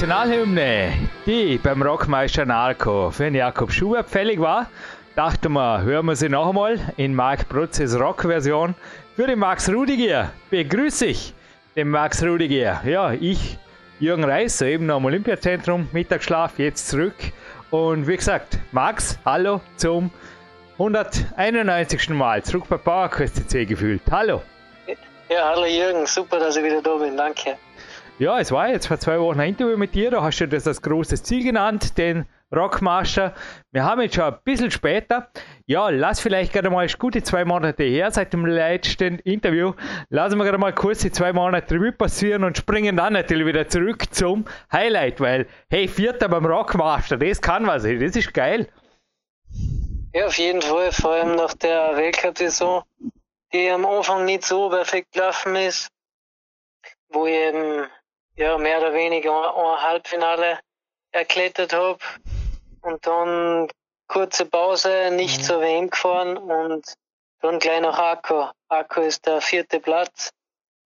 Nationalhymne, die beim Rockmeister Narco für den Jakob Schubert fällig war, dachte man, hören wir sie noch einmal in Mark Brutzes Rockversion für den Max Rudiger. Begrüße ich den Max Rudiger. Ja, ich, Jürgen Reis, soeben am Olympiazentrum, Mittagsschlaf, jetzt zurück. Und wie gesagt, Max, hallo zum 191. Mal zurück bei PowerQuest CC gefühlt. Hallo. Ja, hallo Jürgen, super, dass ich wieder da bin, danke. Ja, es war jetzt vor zwei Wochen ein Interview mit dir, da hast du das als großes Ziel genannt, den Rockmaster. Wir haben jetzt schon ein bisschen später. Ja, lass vielleicht gerade mal gute zwei Monate her seit dem letzten Interview. Lassen wir gerade mal kurz die zwei Monate Revue passieren und springen dann natürlich wieder zurück zum Highlight, weil, hey, Vierter beim Rockmaster, das kann was, das ist geil. Ja, auf jeden Fall, vor allem nach der Weltcup-Saison, die am Anfang nicht so perfekt gelaufen ist, wo ich eben ja, mehr oder weniger ein Halbfinale erklettert habe und dann kurze Pause, nicht mhm. zur WM gefahren und dann gleich nach Akko. Akko ist der vierte Platz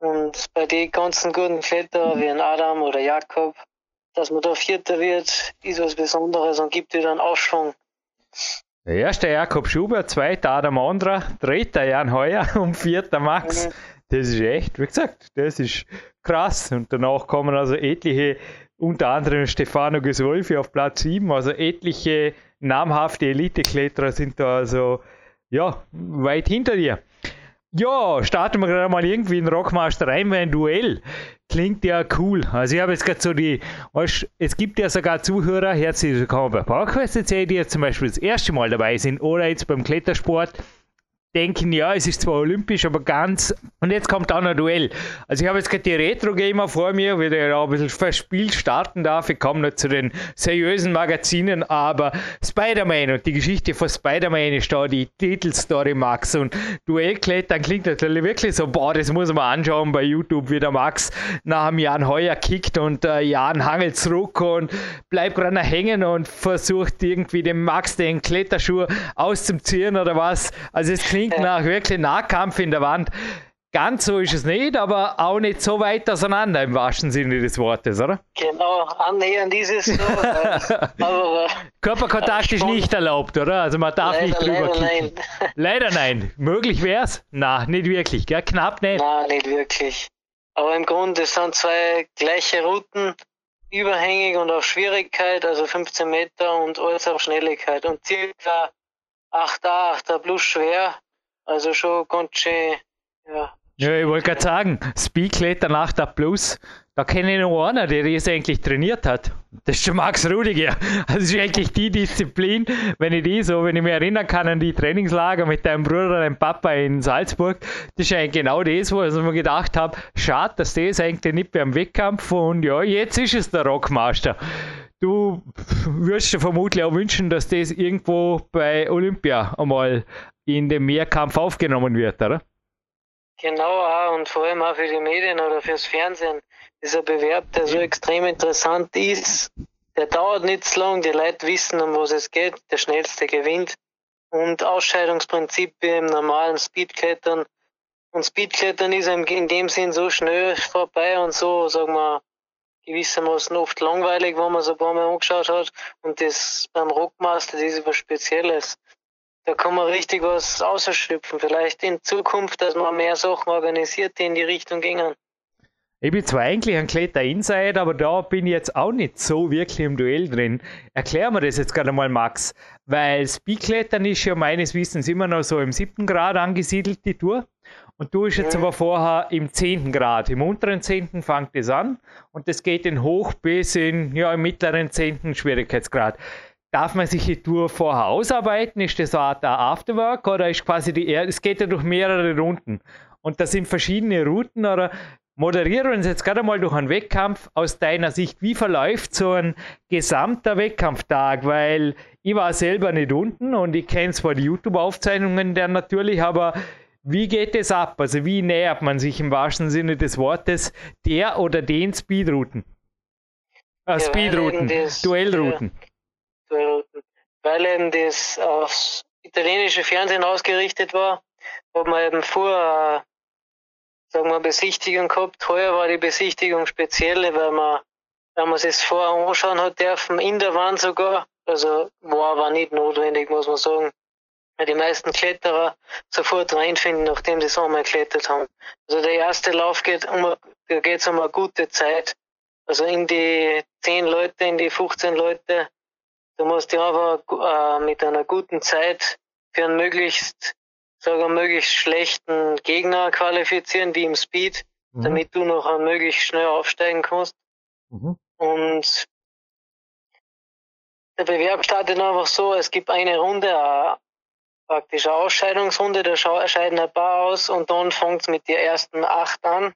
und bei den ganzen guten Kletterer wie ein Adam oder Jakob, dass man da Vierter wird, ist was Besonderes und gibt wieder einen Aufschwung. Der erste Jakob Schubert, zweiter Adam Andra, dritter Jan Heuer und vierter Max. Mhm. Das ist echt, wie gesagt, das ist krass. Und danach kommen also etliche, unter anderem Stefano Gesolfi auf Platz 7, also etliche namhafte Elite-Kletterer sind da also ja, weit hinter dir. Ja, starten wir gerade mal irgendwie in Rockmaster rein, weil ein Duell klingt ja cool. Also ich habe jetzt gerade so die, es gibt ja sogar Zuhörer, herzlich willkommen bei PowerQuest, die jetzt zum Beispiel das erste Mal dabei sind oder jetzt beim Klettersport denken, ja, es ist zwar olympisch, aber ganz. Und jetzt kommt dann ein Duell. Also ich habe jetzt gerade die Retro-Gamer vor mir, wieder ja ein bisschen verspielt starten darf. Ich komme noch zu den seriösen Magazinen, aber Spider-Man und die Geschichte von Spider-Man ist da die Titelstory, Max. Und Duellklettern klingt natürlich wirklich so, boah, das muss man anschauen bei YouTube, wie der Max nach dem Jan Heuer kickt und äh, Jan hangelt zurück und bleibt gerade hängen und versucht irgendwie dem Max den Kletterschuh auszuziehen oder was. Also es klingt klingt nach wirklich Nahkampf in der Wand. Ganz so ist es nicht, aber auch nicht so weit auseinander im wahrsten Sinne des Wortes, oder? Genau, annähernd ist es so. aber, Körperkontakt ist nicht erlaubt, oder? Also man darf leider, nicht drüber leider kicken. Nein. Leider nein. Möglich wäre es? Na, nicht wirklich, gell? Knapp nicht. Nein, nicht wirklich. Aber im Grunde sind zwei gleiche Routen, überhängig und auf Schwierigkeit, also 15 Meter und alles auf Schnelligkeit. Und circa 8a, 8a plus schwer also schon ganz schön, ja. Ja, ich wollte gerade sagen, Speedkletter nach der Plus, da kenne ich noch einen, der das eigentlich trainiert hat. Das ist schon Max Rudiger. Das ist eigentlich die Disziplin, wenn ich die so, wenn ich mich erinnern kann an die Trainingslager mit deinem Bruder, deinem Papa in Salzburg, das ist eigentlich genau das, wo ich mir gedacht habe, schade, dass das eigentlich nicht beim Wettkampf und ja, jetzt ist es der Rockmaster. Du würdest dir vermutlich auch wünschen, dass das irgendwo bei Olympia einmal in den Mehrkampf aufgenommen wird, oder? Genau, und vor allem auch für die Medien oder fürs Fernsehen. Dieser Bewerb, der so extrem interessant ist, der dauert nicht so lang, die Leute wissen, um was es geht, der schnellste gewinnt. Und Ausscheidungsprinzip wie im normalen Speedklettern. Und Speedklettern ist in dem Sinn so schnell vorbei und so, sagen wir, gewissermaßen oft langweilig, wenn man so ein paar Mal angeschaut hat. Und das beim Rockmaster, das ist was Spezielles da kann man richtig was ausschöpfen. Vielleicht in Zukunft, dass man mehr Sachen organisiert, die in die Richtung gingen. Ich bin zwar eigentlich ein Kletter Inside, aber da bin ich jetzt auch nicht so wirklich im Duell drin. Erklär mir das jetzt gerade mal, Max. Weil Speedklettern ist ja meines Wissens immer noch so im siebten Grad angesiedelt, die Tour. Und du bist jetzt aber vorher im 10. Grad. Im unteren 10. fängt es an und das geht in hoch bis in, ja, im mittleren 10. Schwierigkeitsgrad. Darf man sich die Tour vorher ausarbeiten? Ist das so eine Art Afterwork oder ist quasi die, er es geht ja durch mehrere Runden und das sind verschiedene Routen oder moderieren wir uns jetzt gerade mal durch einen Wettkampf aus deiner Sicht. Wie verläuft so ein gesamter Wettkampftag? Weil ich war selber nicht unten und ich kenne zwar die YouTube-Aufzeichnungen der natürlich, aber wie geht es ab? Also wie nähert man sich im wahrsten Sinne des Wortes der oder den Speedrouten? Äh, Ja, Speedrouten, das- Duellrouten. Duellrouten. Weil eben das aufs italienische Fernsehen ausgerichtet war, hat man eben vor, äh, sagen wir, Besichtigung gehabt. Heuer war die Besichtigung spezielle, weil man, weil man es vorher anschauen hat dürfen, in der Wand sogar. Also war aber nicht notwendig, muss man sagen. Weil die meisten Kletterer sofort reinfinden, nachdem sie es einmal geklettert haben. Also der erste Lauf geht um, da geht's um eine gute Zeit. Also in die 10 Leute, in die 15 Leute, Du musst dich einfach äh, mit einer guten Zeit für einen möglichst, sagen möglichst schlechten Gegner qualifizieren, wie im Speed, Mhm. damit du noch möglichst schnell aufsteigen kannst. Mhm. Und der Bewerb startet einfach so, es gibt eine Runde, äh, praktisch eine Ausscheidungsrunde, da scheiden ein paar aus und dann fängt es mit den ersten acht an,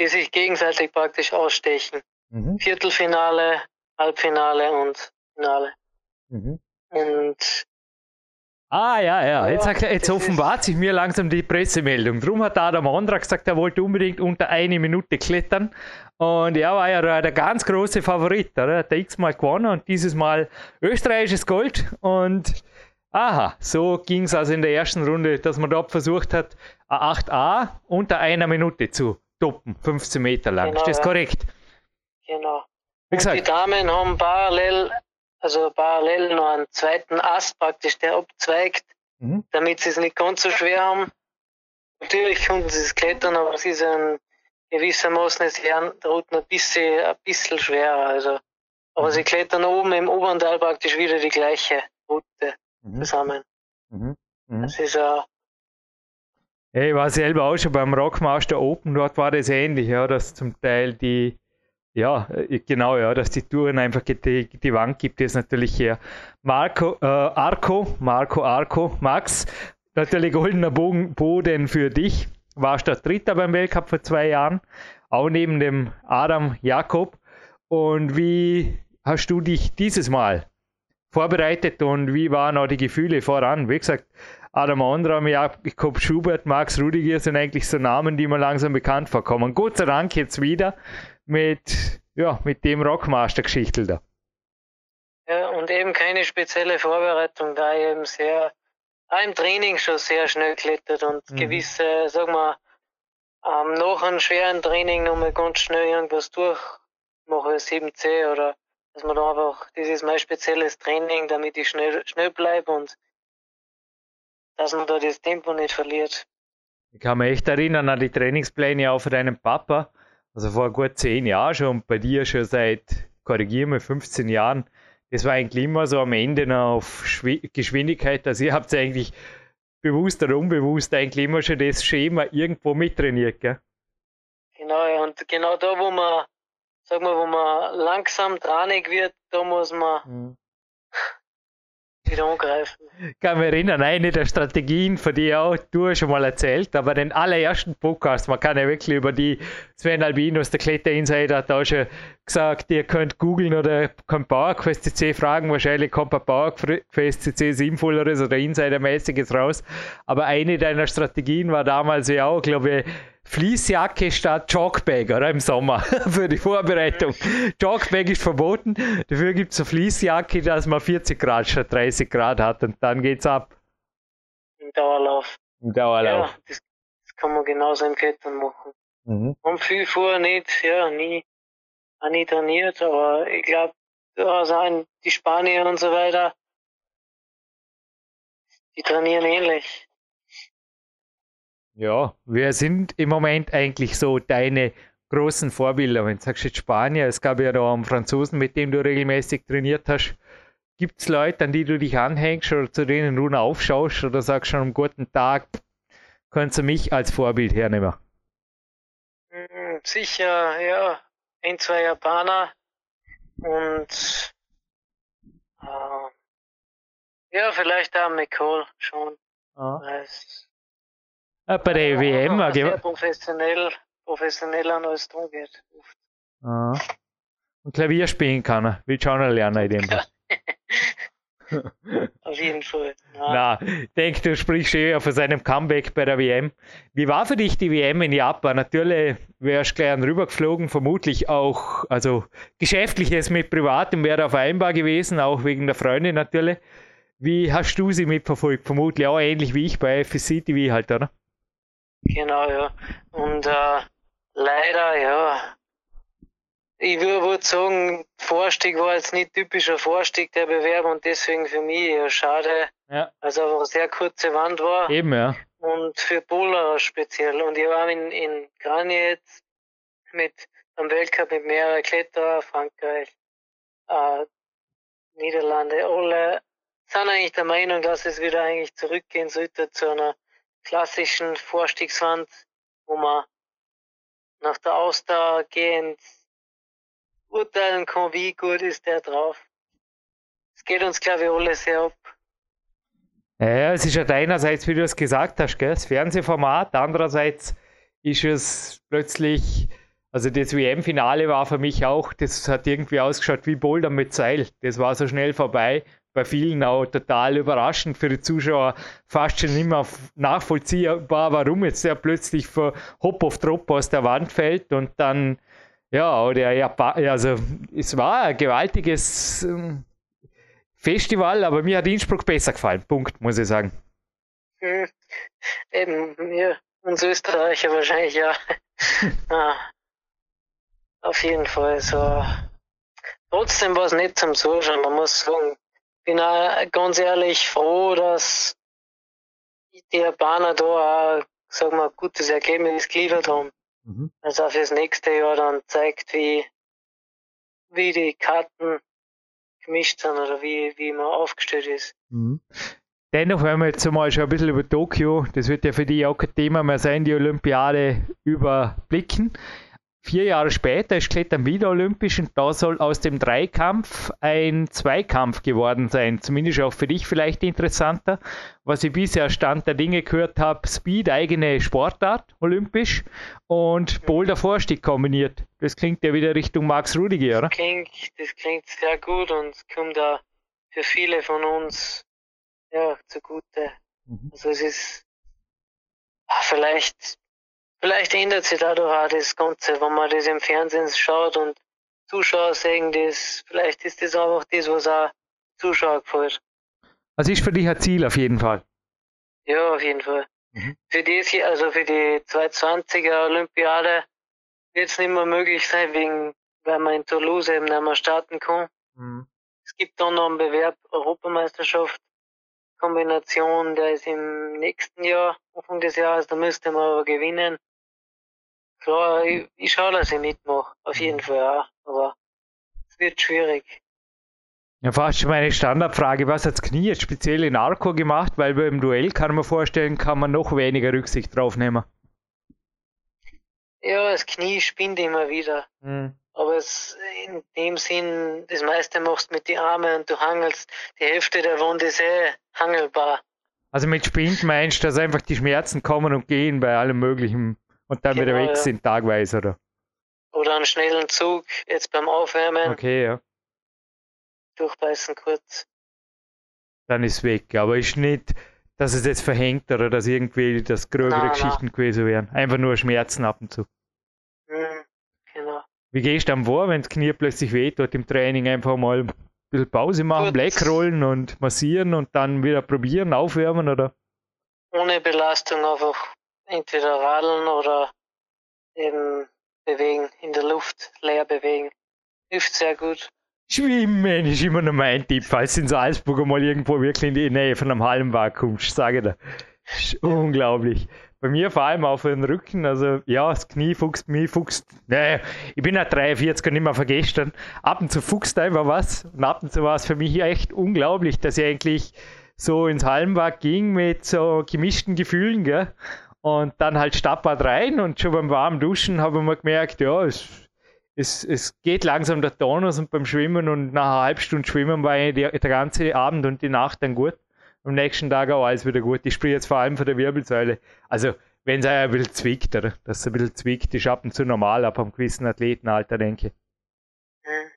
die sich gegenseitig praktisch ausstechen. Mhm. Viertelfinale, Halbfinale und Finale. Mhm. Und Ah, ja, ja. Jetzt, Ja, sagt er- jetzt offenbart sich mir langsam die Pressemeldung. Drum hat Adam Ondra gesagt, er wollte unbedingt unter eine Minute klettern. Und er war ja der, der ganz große Favorit. Oder? Er hat er x-mal gewonnen und dieses Mal österreichisches Gold. Und aha, so ging es also in der ersten Runde, dass man dort versucht hat, ein 8a unter einer Minute zu toppen. 15 Meter lang. Genau, Ist das ja. korrekt? genau. Wie Und die gesagt, Damen haben parallel, also parallel noch einen zweiten Ast praktisch, der abzweigt, Mhm. damit sie es nicht ganz so schwer haben. Natürlich konnten sie es klettern, aber sie sind gewissermaßen es lernen, der Routen ein bisschen, ein bisschen schwerer. Also. Aber Mhm. sie klettern oben im oberen Teil praktisch wieder die gleiche Route Mhm. zusammen. Mhm. Mhm. Das ist ja, Ja, ich war selber auch schon beim Rockmaster Open, dort war das ähnlich, ja, dass zum Teil die, ja, äh, genau, ja, dass die Touren einfach die, die Wand gibt es natürlich her. Marco, äh, Arco, Marco Arco, Max, natürlich goldener Bogen, Boden für dich. Warst der Dritter beim Weltcup vor zwei Jahren, auch neben dem Adam Jakob. Und wie hast du dich dieses Mal vorbereitet und wie waren auch die Gefühle voran? Wie gesagt, Adam Ondram, Jakob Schubert, Max Rudiger sind eigentlich so Namen, die mir langsam bekannt vorkommen. Gott sei Dank jetzt wieder mit, ja, mit dem Rockmaster-Geschichtel da. ja, und eben keine spezielle Vorbereitung, da ich eben sehr, auch im Training schon sehr schnell klettert und Mhm. gewisse, sagen wir, ähm, nach einem schweren Training nochmal ganz schnell irgendwas durchmache, 7C oder dass man da einfach, das ist mein spezielles Training, damit ich schnell, schnell bleibe und dass man da das Tempo nicht verliert. Ich kann mich echt erinnern an die Trainingspläne auch von deinem Papa. Also vor gut zehn Jahren schon und bei dir schon seit, korrigiere mich, 15 Jahren. Das war eigentlich immer so am Ende noch auf Schwi- Geschwindigkeit. Also ihr habt eigentlich bewusst oder unbewusst eigentlich immer schon das Schema irgendwo mittrainiert, gell? Genau, und genau da, wo man, sag mal, wo man langsam tranig wird, da muss man wieder angreifen. Ich kann mich erinnern, eine der Strategien, von die auch du schon mal erzählt, aber den allerersten Podcast, man kann ja wirklich über die Sven Albinos, der Kletter Insider, hat auch schon gesagt, ihr könnt googeln oder könnt PowerQuest CC fragen, wahrscheinlich kommt bei PowerQuest CC sinnvolleres oder Insidermäßiges raus, aber eine deiner Strategien war damals ja auch, glaube ich, Fließjacke statt Jogbag, oder? Im Sommer für die Vorbereitung. Jogbag ist verboten, dafür gibt es eine Fließjacke, dass man 40 Grad statt 30 Grad hat und dann geht's ab Im Dauerlauf. im Dauerlauf. Ja, das, das kann man genauso im Klettern machen. Mhm. Und viel vorher nicht, ja, nie, auch nie trainiert, aber ich glaube, da sind die Spanier und so weiter, die trainieren ähnlich. Ja, wer sind im Moment eigentlich so deine großen Vorbilder? Wenn du sagst jetzt Spanier, es gab ja da einen Franzosen, mit dem du regelmäßig trainiert hast. Gibt es Leute, an die du dich anhängst oder zu denen du aufschaust oder sagst schon am guten Tag, kannst du mich als Vorbild hernehmen? Mm, sicher, ja. Ein, zwei Japaner und äh, ja, vielleicht auch McCall schon. Ah. Ah, bei der WM war sehr professionell, professionell an alles tun geht. ah. Und Klavier spielen kann er. Will schon lernen in dem Fall. Auf jeden Fall. Ja. Na, ich denke, du sprichst eh von seinem Comeback bei der WM. Wie war für dich die WM in Japan? Natürlich wärst du gleich rübergeflogen, vermutlich auch, also geschäftliches mit Privatem wäre da vereinbar gewesen, auch wegen der Freunde natürlich. Wie hast du sie mitverfolgt? Vermutlich auch ähnlich wie ich bei FSC TV halt, oder? Genau, ja. Und äh, leider, ja, ich würde sagen, Vorstieg war jetzt nicht typischer Vorstieg der Bewerber und deswegen für mich eher schade, Ja. es einfach eine sehr kurze Wand war Eben, ja. und für Bowler speziell. Und ich war in, in Granje jetzt mit am Weltcup mit mehreren Kletterer, Frankreich, äh, Niederlande, alle sind eigentlich der Meinung, dass es wieder eigentlich zurückgehen sollte zu einer klassischen Vorstiegswand, wo man nach der Ausdauer gehend urteilen kann, wie gut ist der drauf. Es geht uns, glaube ich, alle sehr ab. Ja, es ist ja einerseits, wie du es gesagt hast, gell, das Fernsehformat, andererseits ist es plötzlich, also das WM-Finale war für mich auch, das hat irgendwie ausgeschaut wie Boulder mit Seil. Das war so schnell vorbei. Bei vielen auch total überraschend für die Zuschauer, fast schon mehr nachvollziehbar, warum jetzt der plötzlich von Hop auf Drop aus der Wand fällt und dann, ja, oder Japan, also es war ein gewaltiges ähm, Festival, aber mir hat Innsbruck besser gefallen. Punkt, muss ich sagen. Hm. Eben, wir, uns Österreicher wahrscheinlich ja. ah. Auf jeden Fall so. Trotzdem war es nicht zum Zuschauen, man muss sagen. Bin auch ganz ehrlich froh, dass die Japaner da auch, sag mal, ein gutes Ergebnis geliefert haben. Mhm. Also auch fürs nächste Jahr dann zeigt, wie, wie die Karten gemischt sind oder wie, wie man aufgestellt ist. Mhm. Dennoch, wenn wir jetzt mal schon ein bisschen über Tokio, das wird ja für dich auch kein Thema mehr sein, die Olympiade überblicken. Vier Jahre später ist Klettern wieder olympisch und da soll aus dem Dreikampf ein Zweikampf geworden sein. Zumindest auch für dich vielleicht interessanter. Was ich bisher Stand der Dinge gehört habe, Speed, eigene Sportart, olympisch und Boulder Vorstieg kombiniert. Das klingt ja wieder Richtung Max Rudiger, oder? Klingt, das klingt sehr gut und kommt da für viele von uns ja, zugute. Mhm. Also es ist ah, vielleicht vielleicht ändert sich dadurch auch das Ganze, wenn man das im Fernsehen schaut und Zuschauer sehen das, vielleicht ist das einfach das, was auch Zuschauer gefällt. Also ist für dich ein Ziel auf jeden Fall. Ja, auf jeden Fall. Mhm. Für hier, also für die 220er Olympiade wird es nicht mehr möglich sein, wegen, weil man in Toulouse eben nicht mehr starten kann. Mhm. Es gibt dann noch einen Bewerb Europameisterschaft Kombination, der ist im nächsten Jahr, Anfang des Jahres, da müsste man aber gewinnen. Klar, ich, ich schaue, dass ich mitmache, auf jeden Fall auch, aber es wird schwierig. Ja, fast schon meine Standardfrage, was hat das Knie jetzt speziell in Arco gemacht? Weil beim Duell kann man vorstellen, kann man noch weniger Rücksicht drauf nehmen. Ja, das Knie spinnt immer wieder. Mhm. Aber es, in dem Sinn, das meiste machst mit die Arme und du hangelst. Die Hälfte der Wand ist eh hangelbar. Also mit Spind meinst du, dass einfach die Schmerzen kommen und gehen bei allem Möglichen und dann wieder Genau, weg ja. sind, tagweise, oder? Oder einen schnellen Zug, jetzt beim Aufwärmen, Okay, ja. durchbeißen kurz. Dann ist weg. Aber ist nicht, dass es jetzt verhängt oder dass irgendwie das gröbere Nein, nein. Geschichten gewesen wären. Einfach nur Schmerzen ab und zu. Wie gehst du dann vor, wenn das Knie plötzlich weht im Training? Einfach mal ein bisschen Pause machen, Gut. Black rollen und massieren und dann wieder probieren, aufwärmen, oder? Ohne Belastung einfach entweder radeln oder eben bewegen, in der Luft leer bewegen. Hilft sehr gut. Schwimmen ist immer noch mein Tipp, falls du in Salzburg mal irgendwo wirklich in die Nähe von einem Hallenbad kommst, sage ich dir. Ist unglaublich. Bei mir vor allem auf den Rücken, also ja, das Knie fuchst mich, fuchst. Naja, ich bin ja 43 und nicht mehr vergestern. Ab und zu fuchst einfach was und ab und zu war es für mich echt unglaublich, dass ich eigentlich so ins Hallenbad ging mit so gemischten Gefühlen, gell? Und dann halt Stadtbad rein und schon beim warmen Duschen habe ich mir gemerkt, ja, es, es, es geht langsam der Tonus und beim Schwimmen und nach einer halben Stunde Schwimmen war die, der ganze Abend und die Nacht dann gut. Am nächsten Tag auch alles wieder gut. Ich sprich jetzt vor allem von der Wirbelsäule. Also, wenn es ein bisschen zwickt, oder? Dass es ein bisschen zwickt, ist ab und zu normal ab einem gewissen Athletenalter, denke ich. Mhm.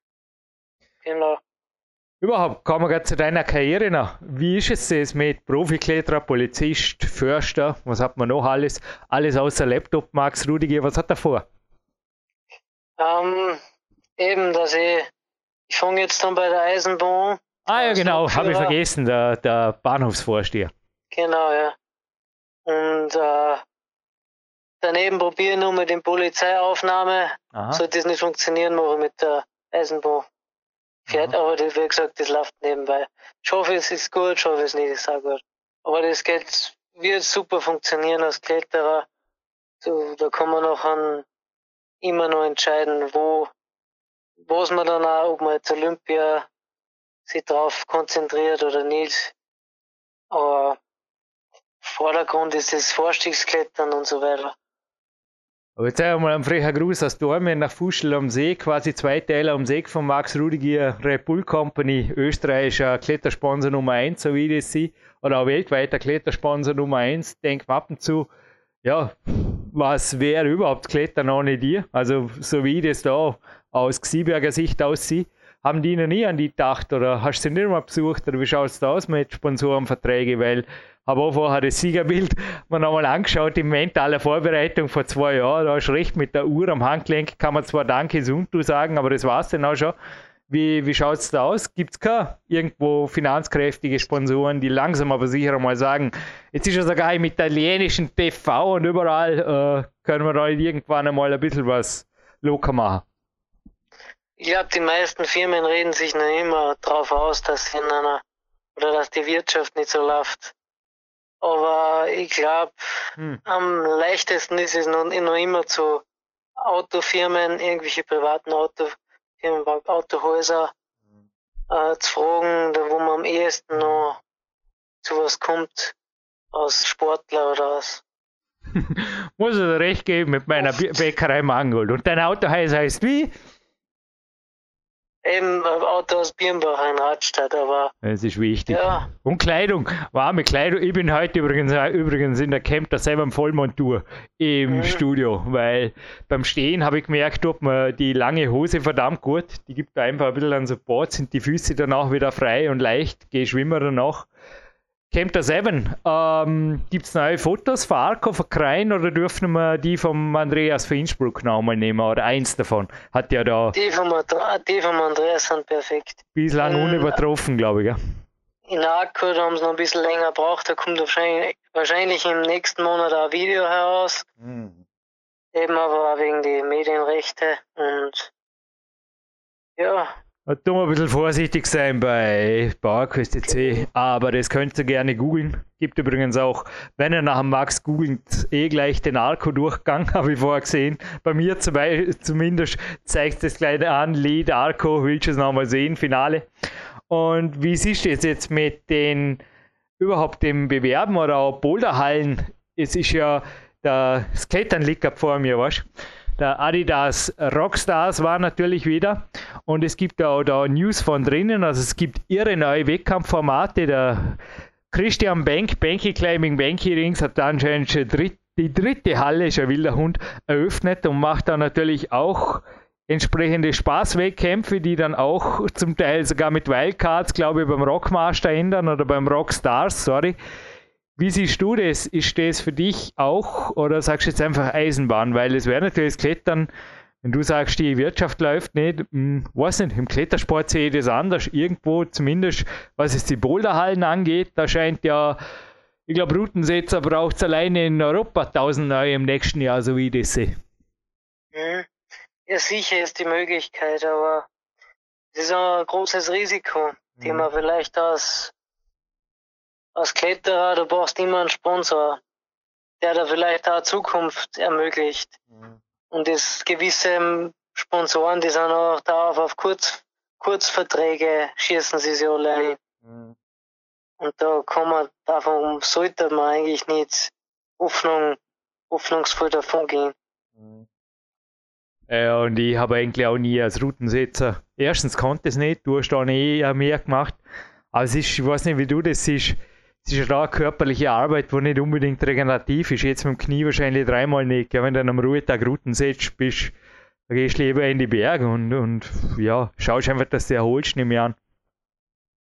Genau. Überhaupt, kommen wir gerade zu deiner Karriere noch. Wie ist es jetzt mit Profikletterer, Polizist, Förster, was hat man noch alles? Alles außer Laptop, Max Rudiger, was hat er vor? Ähm, eben, dass ich, ich fange jetzt dann bei der Eisenbahn. Ah ja, genau, habe ich vergessen, der, der Bahnhofsvorsteher. Genau, ja. Und äh, daneben probiere ich nur mit den Polizeiaufnahme. Aha. Sollte das nicht funktionieren, mache ich mit der Eisenbahn fährt, aber das, wie gesagt, das läuft nebenbei. Ich hoffe, es ist gut, ich hoffe, es nicht ist auch gut. Aber das geht, wird super funktionieren als Kletterer. So, da kann man noch an, immer noch entscheiden, wo, was man dann auch, ob man jetzt Olympia sich drauf konzentriert oder nicht. Aber Vordergrund ist das Vorstiegsklettern und so weiter. Aber jetzt einmal ein frecher Gruß aus Dormen nach Fuschel am See, quasi zwei Teile am See von Max Rudiger Red Bull Company, österreichischer Klettersponsor Nummer 1, so wie das sie, oder auch weltweiter Klettersponsor Nummer 1. Denk ab und zu, ja, was wäre überhaupt Klettern ohne dir? Also, so wie das da aus Gsieberger Sicht aussieht, haben die noch nie an die gedacht oder hast du sie nicht mal besucht oder wie schaut es da aus mit Sponsorenverträgen? Weil habe auch vorher das Siegerbild mir nochmal angeschaut in mentaler Vorbereitung vor zwei Jahren. Da ist recht mit der Uhr am Handgelenk, kann man zwar Danke Suntu sagen, aber das war es dann auch schon. Wie, wie schaut es da aus? Gibt es keine irgendwo finanzkräftige Sponsoren, die langsam aber sicher mal sagen, jetzt ist ja sogar im italienischen TV und überall äh, können wir da irgendwann einmal ein bisschen was locker machen? Ich glaube, die meisten Firmen reden sich noch immer darauf aus, dass in einer oder dass die Wirtschaft nicht so läuft. Aber ich glaube, hm. am leichtesten ist es noch, noch immer zu Autofirmen, irgendwelche privaten Autofirmen, Autohäuser äh, zu fragen, da wo man am ehesten noch zu was kommt, als Sportler oder aus. Muss ich dir recht geben mit meiner Bäckerei Mangold. Und dein Autohaus heißt wie? Eben Auto aus Birnbach in Radstadt, aber. Das ist wichtig. Ja. Und Kleidung, warme Kleidung. Ich bin heute übrigens, übrigens in der Camp da selber im Vollmontur im mhm. Studio, weil beim Stehen habe ich gemerkt, ob man die lange Hose verdammt gut, die gibt da einfach ein bisschen an Support, sind die Füße danach wieder frei und leicht, gehe schwimmen danach. Camper 7, ähm, gibt es neue Fotos von Arco, von Krein oder dürfen wir die vom Andreas von Innsbruck nochmal nehmen oder eins davon? Hat ja da. Die vom, die vom Andreas sind perfekt. Bislang in, unübertroffen, glaube ich. Ja. In Arco haben sie noch ein bisschen länger gebraucht, da kommt wahrscheinlich, wahrscheinlich im nächsten Monat ein Video heraus. Mhm. Eben aber wegen die Medienrechte und ja, da tun wir ein bisschen vorsichtig sein bei PowerQuest.c, aber das könnt ihr gerne googeln. Gibt übrigens auch, wenn ihr nach dem Max googelt, eh gleich den Arco-Durchgang, habe ich vorher gesehen. Bei mir zumindest zeigt es gleich an, Lead Arco, willst du es nochmal sehen, Finale. Und wie siehst du es jetzt mit den überhaupt dem Bewerben oder auch Boulderhallen? Es ist ja, der Klettern liegt vor mir, du? Der Adidas Rockstars war natürlich wieder. Und es gibt auch da News von drinnen. Also es gibt irre neue Wettkampfformate. Der Christian Bank, Banky Climbing, Banky Rings, hat anscheinend schon dritt, die dritte Halle, schon wilder Hund, eröffnet und macht da natürlich auch entsprechende Spaßwettkämpfe, die dann auch zum Teil sogar mit Wildcards, glaube ich, beim Rockmaster ändern oder beim Rockstars, sorry, wie siehst du das? Ist das für dich auch oder sagst du jetzt einfach Eisenbahn? Weil es wäre natürlich das Klettern, wenn du sagst, die Wirtschaft läuft nicht, hm, weiß nicht, im Klettersport sehe ich das anders. Irgendwo zumindest, was es die Boulderhallen angeht, da scheint ja, ich glaube, Routensetzer braucht es alleine in Europa 1000 neue im nächsten Jahr, so wie ich das sehe. Mhm. Ja, sicher ist die Möglichkeit, aber das ist ein großes Risiko, mhm. den man vielleicht aus als Kletterer, du brauchst immer einen Sponsor, der da vielleicht auch Zukunft ermöglicht. Mhm. Und das gewisse Sponsoren, die sind auch darauf auf Kurz, Kurzverträge, schießen sie sich alle ein. Mhm. Und da kann man, davon sollte man eigentlich nicht Hoffnung hoffnungsvoll davon gehen. Ja, und ich habe eigentlich auch nie als Routensetzer. Erstens konnte es nicht, du hast dann eh mehr gemacht. Aber es ist, ich weiß nicht, wie du das siehst. Es ist eine körperliche Arbeit, die nicht unbedingt regenerativ ist. Jetzt mit dem Knie wahrscheinlich dreimal nicht. Wenn du dann am Ruhetag Routen setzt, bist, dann gehst du lieber in die Berge und, und ja, schaust einfach, dass du erholst, nehme ich an.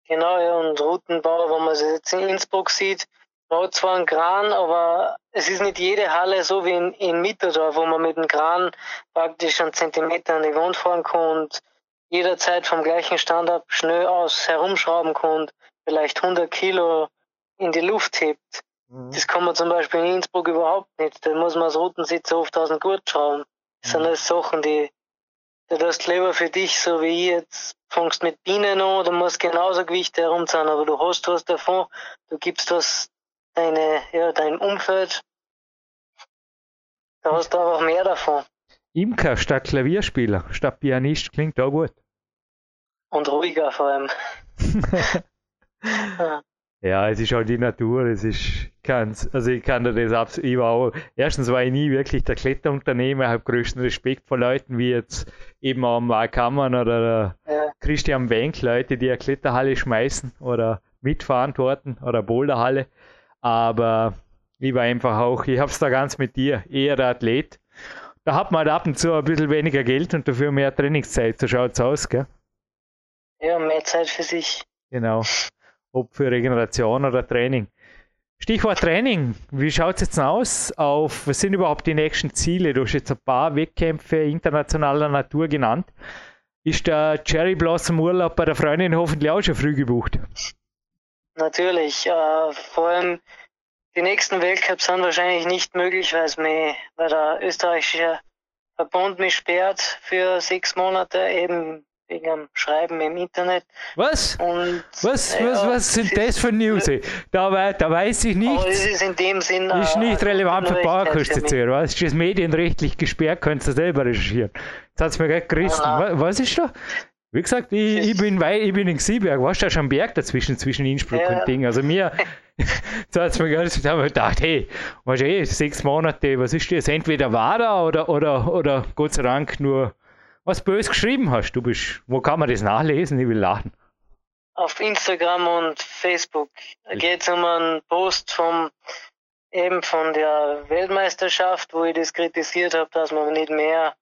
Genau, ja, und Routenbau, wenn man es jetzt in Innsbruck sieht, man hat zwar einen Kran, aber es ist nicht jede Halle so wie in, in Mitterdorf, wo man mit dem Kran praktisch einen Zentimeter an die Wand fahren kann und jederzeit vom gleichen Stand ab schnell aus herumschrauben kann vielleicht 100 Kilo in die Luft hebt. Mhm. Das kann man zum Beispiel in Innsbruck überhaupt nicht. Da muss man als Routensitzer oft aus dem Gurt schrauben. Das mhm. sind alles Sachen, die, da tust lieber für dich, so wie ich jetzt, fängst mit Bienen an, du musst genauso Gewichte herumzahlen, aber du hast was davon, du gibst was deine, ja, dein Umfeld, da hast du einfach mehr davon. Imker statt Klavierspieler, statt Pianist klingt auch gut. Und ruhiger vor allem. ja. Ja. es ist auch die Natur, es ist ganz, also ich kann dir das absolut, ich war auch, erstens war ich nie wirklich der Kletterunternehmer, ich habe größten Respekt vor Leuten wie jetzt eben auch Mark Hammann oder ja. Christian Wenk, Leute, die eine Kletterhalle schmeißen oder mitverantworten oder Boulderhalle. Aber ich war einfach auch, ich habe es da ganz mit dir, eher der Athlet. Da hat man halt ab und zu ein bisschen weniger Geld und dafür mehr Trainingszeit. So schaut es aus, gell? Ja, mehr Zeit für sich. Genau. Ob für Regeneration oder Training. Stichwort Training. Wie schaut es jetzt aus? Auf, was sind überhaupt die nächsten Ziele? Du hast jetzt ein paar Wettkämpfe internationaler Natur genannt. Ist der Cherry Blossom Urlaub bei der Freundin hoffentlich auch schon früh gebucht? Natürlich. Äh, vor allem die nächsten Weltcups sind wahrscheinlich nicht möglich, weil mir, weil der österreichische Verbund mich sperrt für sechs Monate, eben wegen am Schreiben im Internet. Was? Und, was, ja, was, was sind das für News? Da, da weiß ich nicht. Das ist in dem Sinn. Ist nicht relevant für Bauerkostezähler. Was ist das medienrechtlich gesperrt? Könntest du selber recherchieren. Jetzt hat es mir gerade gerissen. Was, was ist da? Wie gesagt, ich, ich, bin, ich bin in Xieberg, warst du ja schon am Berg dazwischen, zwischen Innsbruck ja. und Ding. Also mir, so hat es mir da ich gedacht, hey, weißt du, eh, sechs Monate, was ist das? Entweder war da oder, oder, oder Gott sei Dank nur was bös geschrieben hast. Du bist, wo kann man das nachlesen? Ich will lachen. Auf Instagram und Facebook. Da geht es um einen Post vom, eben von der Weltmeisterschaft, wo ich das kritisiert habe, dass man nicht mehr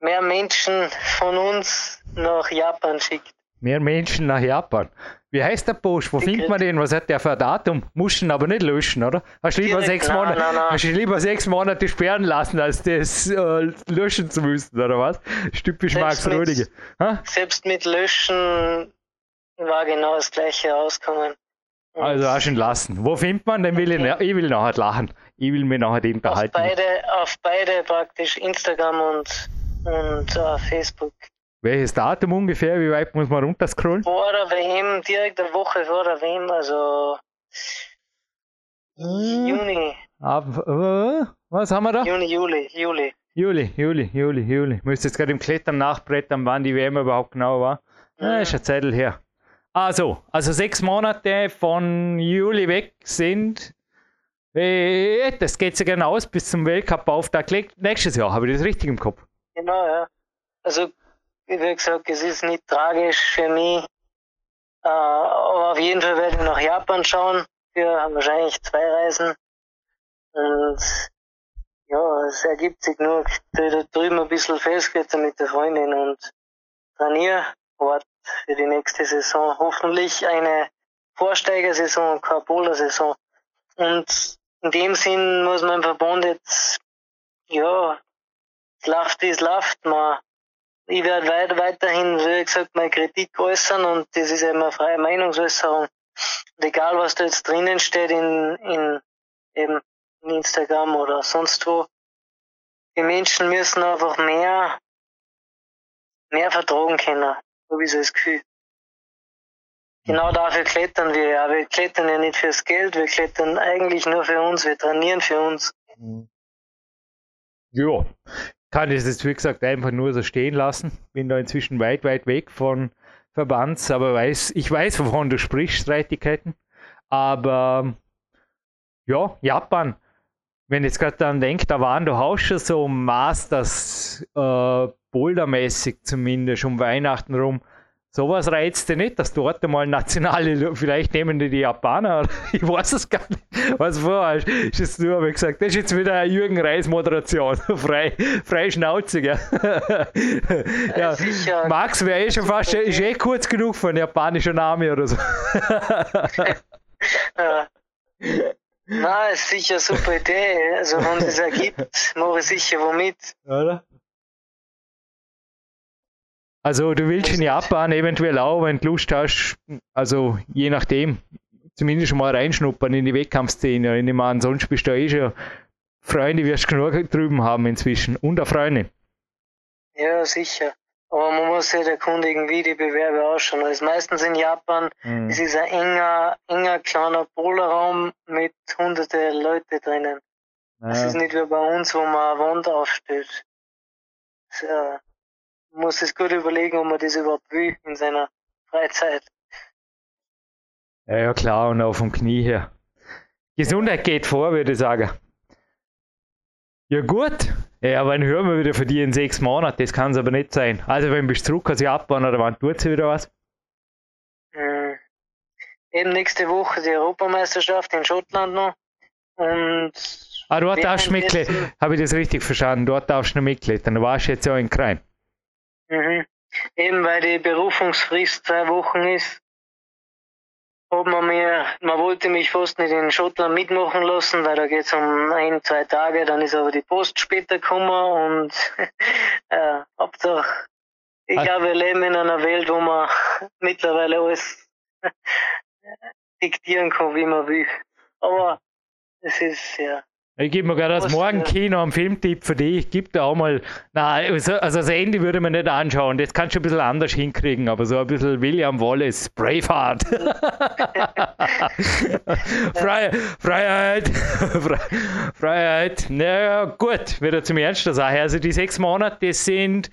mehr Menschen von uns nach Japan schickt. Mehr Menschen nach Japan. Wie heißt der Post? Wo Die findet man den? Was hat der für ein Datum? Musst ihn aber nicht löschen, oder? Hast du lieber, sechs, nein, Monate, nein, nein. Hast lieber sechs Monate sperren lassen, als das äh, löschen zu müssen, oder was? Typisch Max Rödige. Selbst mit Löschen war genau das gleiche rauskommen. Und also hast du ihn lassen. Wo findet man? Den will okay. ich, ich will nachher lachen. Ich will mir nachher den behalten. Auf beide, auf beide praktisch Instagram und und äh, Facebook. Welches Datum ungefähr? Wie weit muss man runterscrollen? Vor der WM, direkt eine Woche vor der WM, also hm. Juni. Ab, äh, was haben wir da? Juni, Juli, Juli. Juli, Juli, Juli, Juli. Ich müsste jetzt gerade im Klettern nachbrettern, wann die WM überhaupt genau war. Mhm. Ja, ist ein Zettel her. Also, also sechs Monate von Juli weg sind. Äh, das geht ja gerne aus bis zum Weltcup-Auftakt nächstes Jahr. Habe ich das richtig im Kopf? Genau, ja. Also, wie gesagt, es ist nicht tragisch für mich. Äh, aber auf jeden Fall werde ich nach Japan schauen für wahrscheinlich zwei Reisen. Und ja, es ergibt sich nur, da drüben ein bisschen festgesetzt mit der Freundin und trainiere dort für die nächste Saison. Hoffentlich eine Vorsteigersaison, keine Polar-Saison. Und in dem Sinn muss man im Verbund jetzt, ja, läuft, wie es läuft. Man, ich werde weit, weiterhin, wie gesagt, meine Kritik äußern und das ist eben eine freie Meinungsäußerung. Und egal, was da jetzt drinnen steht in, in, eben in Instagram oder sonst wo, die Menschen müssen einfach mehr, mehr vertragen können. So wie so das Gefühl. Genau dafür klettern wir ja. Wir klettern ja nicht fürs Geld, wir klettern eigentlich nur für uns, wir trainieren für uns. Ja, kann ich es wie gesagt einfach nur so stehen lassen. Bin da inzwischen weit, weit weg von Verbands, aber weiß, ich weiß, wovon du sprichst, Streitigkeiten. Aber ja, Japan. wenn jetzt gerade daran denke, da waren du auch schon so Masters äh, Bouldermäßig zumindest um Weihnachten rum. Sowas reizt dich nicht, dass dort einmal nationale, vielleicht nehmen die die Japaner, ich weiß es gar nicht, was vorher ist es nur, habe ich gesagt, das ist jetzt wieder eine Jürgen Reis Moderation, frei, frei schnauzig, ja. ja, ja Max wäre eh schon fast, ist eh kurz genug für einen japanischen Namen oder so. ja. Na, ist sicher eine super Idee. Also wenn es ergibt, mache ich sicher womit. Oder? Also du willst in Japan eventuell auch, wenn du Lust hast, also je nachdem, zumindest schon mal reinschnuppern in die Wettkampfszene. Ich nehme an, sonst bist du eh schon Freunde, wirst du genug drüben haben inzwischen. Und auch Freunde. Ja, sicher. Aber man muss sich erkundigen, wie die Bewerbe ausschauen. Also meistens in Japan mhm. es ist ein enger, enger kleiner Polarraum mit hunderte Leute drinnen. Ja. Das ist nicht wie bei uns, wo man eine Wand aufstellt. Man muss es gut überlegen, ob man das überhaupt will in seiner Freizeit. Ja, ja klar, und auch vom Knie her. Gesundheit geht vor, würde ich sagen. Ja gut, ja, aber dann hören wir wieder von dir in sechs Monaten, das kann es aber nicht sein. Also wenn bist du zurück aus Japan oder wann tut sie wieder was? Mhm. Eben nächste Woche die Europameisterschaft in Schottland noch. Und ah, dort darfst du Mitglied, habe ich das richtig verstanden, dort darfst du noch Mitglied, dann warst du jetzt ja in Krein. Mhm. Eben weil die Berufungsfrist zwei Wochen ist, ob man mir, man wollte mich fast nicht in Schottland mitmachen lassen, weil da geht es um ein, zwei Tage, dann ist aber die Post später gekommen und äh, Hauptsache, ich ah. glaube, wir leben in einer Welt, wo man mittlerweile alles diktieren kann, wie man will. Aber es ist ja ich gebe mir gerade das Morgenkino am Filmtipp für dich. Gib da auch mal. Nein, also, also das Ende würde man nicht anschauen. Das kannst du ein bisschen anders hinkriegen, aber so ein bisschen William Wallace, Braveheart. Freiheit. Freiheit. Freiheit. Naja, gut, wieder zum Ernst der Sache. Also die sechs Monate, das sind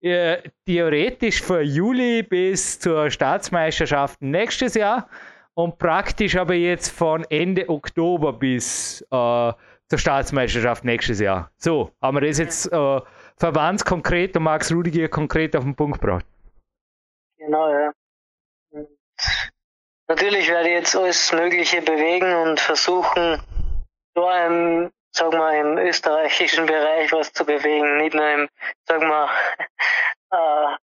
äh, theoretisch von Juli bis zur Staatsmeisterschaft nächstes Jahr und praktisch aber jetzt von Ende Oktober bis äh, zur Staatsmeisterschaft nächstes Jahr. So, haben wir das jetzt äh, verbandskonkret und Max Rudiger konkret auf den Punkt gebracht. Genau, ja. Und natürlich werde ich jetzt alles Mögliche bewegen und versuchen, da im, sag mal, im österreichischen Bereich was zu bewegen, nicht nur im, sag mal, äh,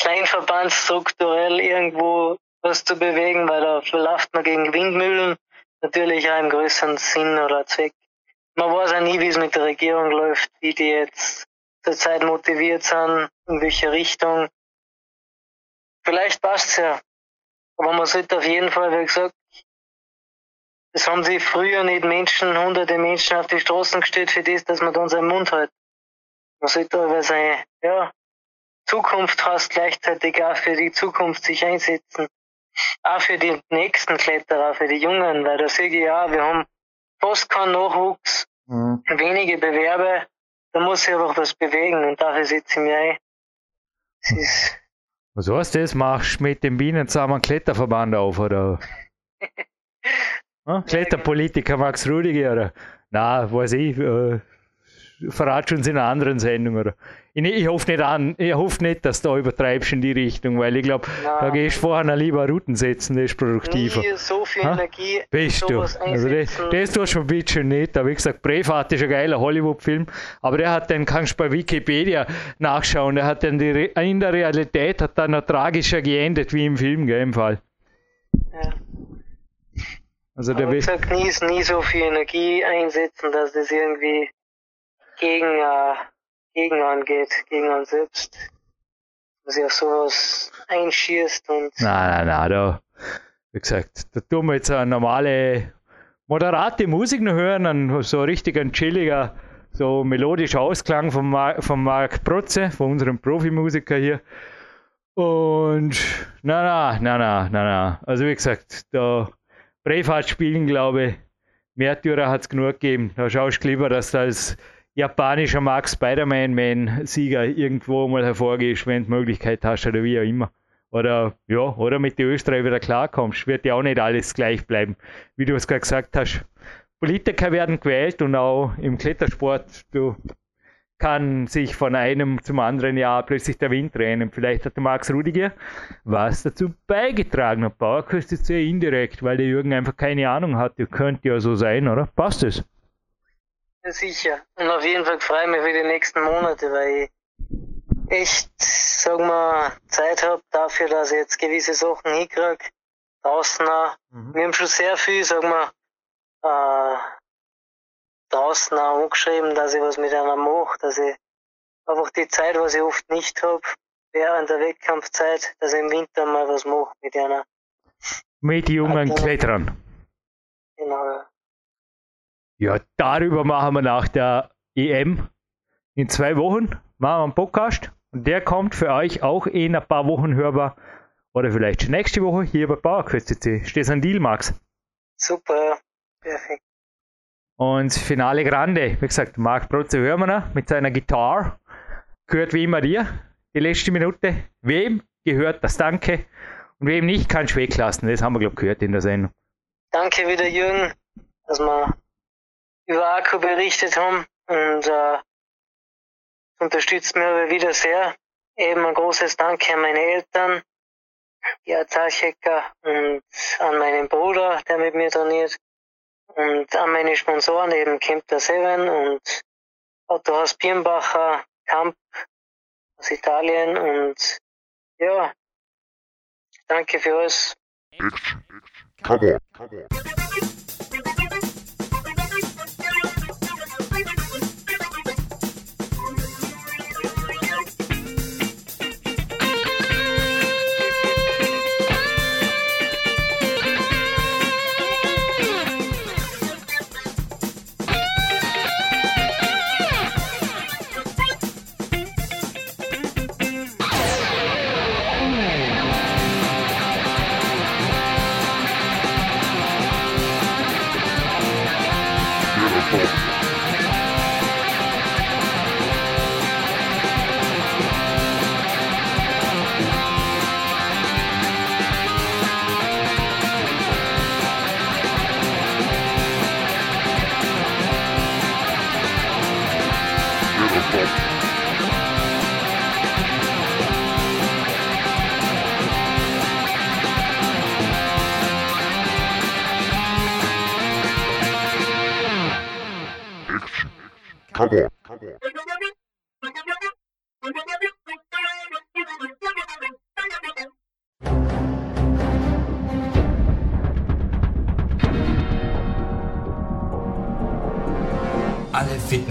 Kleinverband strukturell irgendwo was zu bewegen, weil da verläuft man gegen Windmühlen natürlich auch im größeren Sinn oder Zweck man weiß ja nie, wie es mit der Regierung läuft, wie die jetzt zurzeit motiviert sind, in welche Richtung. Vielleicht passt's ja. Aber man sollte auf jeden Fall, wie gesagt, es haben sich früher nicht Menschen, hunderte Menschen auf die Straßen gestellt für das, dass man dann seinen Mund hält. Man sollte aber seine, ja, Zukunft fast gleichzeitig auch für die Zukunft sich einsetzen. Auch für die nächsten Kletterer, für die Jungen, weil da sehe ich ja, wir haben fast keinen Nachwuchs, mhm. wenige Bewerber, da muss ich einfach was bewegen und dafür setze ich mich ein. Das ist was heißt das? Machst du mit dem Bienen zusammen einen Kletterverband auf, oder? hm? Kletterpolitiker Max Rudiger, oder? Na, weiß ich, äh, verrat uns in einer anderen Sendung, oder? Ich, ich, hoffe nicht an, ich hoffe nicht, dass du da übertreibst in die Richtung, weil ich glaube, da gehst du vorher lieber Routen setzen, das ist produktiver. Nie so viel ha? Energie. Bist du. Also das, das tust du ein bisschen nicht. Aber wie gesagt, Braveheart ist ein geiler Hollywood-Film, aber der hat dann, kannst du bei Wikipedia nachschauen, der hat dann die, in der Realität hat dann noch tragischer geendet wie im Film, gell, im Fall. Ja. Also der wie gesagt, nie, nie so viel Energie einsetzen, dass das irgendwie gegen äh, gegen angeht, gegen einen selbst. Dass er auf sowas einschießt und. Nein, nein, nein, da, wie gesagt, da tun wir jetzt eine normale, moderate Musik noch hören, ein, so richtig ein chilliger, so melodischer Ausklang von, Mar von Marc Protze, von unserem Profimusiker hier. Und na, na, na, na, na, na. Also wie gesagt, da Braveheart spielen, glaube ich, Märtyrer hat es genug gegeben. Da schaust du lieber, dass du als japanischer Mark Spider-Man-Man-Sieger irgendwo mal hervorgehst, wenn du Möglichkeit hast oder wie auch immer. Oder ja, oder mit den Österreich wieder klarkommst, wird ja auch nicht alles gleich bleiben. Wie du es gerade gesagt hast, Politiker werden gewählt und auch im Klettersport, du kann sich von einem zum anderen Jahr plötzlich der Wind drehen. Vielleicht hat der Max Rudiger was dazu beigetragen. Und Bauerküst ist sehr indirekt, weil der Jürgen einfach keine Ahnung hatte. Könnte ja so sein, oder? Passt es? Ja, sicher. Und auf jeden Fall freue ich mich für die nächsten Monate, weil ich echt, sagen wir, Zeit habe dafür, dass ich jetzt gewisse Sachen hinkriege. Draußen auch. Mhm. Wir haben schon sehr viel, sagen wir, äh, draußen auch angeschrieben, dass ich was mit einer mache, dass ich einfach die Zeit, was ich oft nicht habe, während der Wettkampfzeit, dass ich im Winter mal was mache mit einer. Mit jungen Klettern. Genau, ja. Darüber machen wir nach der EM in zwei Wochen machen wir einen Podcast und der kommt für euch auch in ein paar Wochen hörbar oder vielleicht schon nächste Woche hier bei PowerQuest CC. Steht ein Deal, Max? Super, perfekt. Und Finale Grande, wie gesagt, Marc Protze hören wir noch mit seiner Gitarre. Gehört wie immer dir, die letzte Minute. Wem gehört das Danke und wem nicht, kannst du weglassen. Das haben wir, glaube ich, gehört in der Sendung. Danke wieder, Jürgen, dass wir über Akku berichtet haben und äh, unterstützt mich aber wieder sehr. Eben ein großes Danke an meine Eltern, die Azalchecker und an meinen Bruder, der mit mir trainiert und an meine Sponsoren eben Kempter 7 und Autohaus Birnbacher, Kamp aus Italien und ja, danke für alles. Come on, come on. Come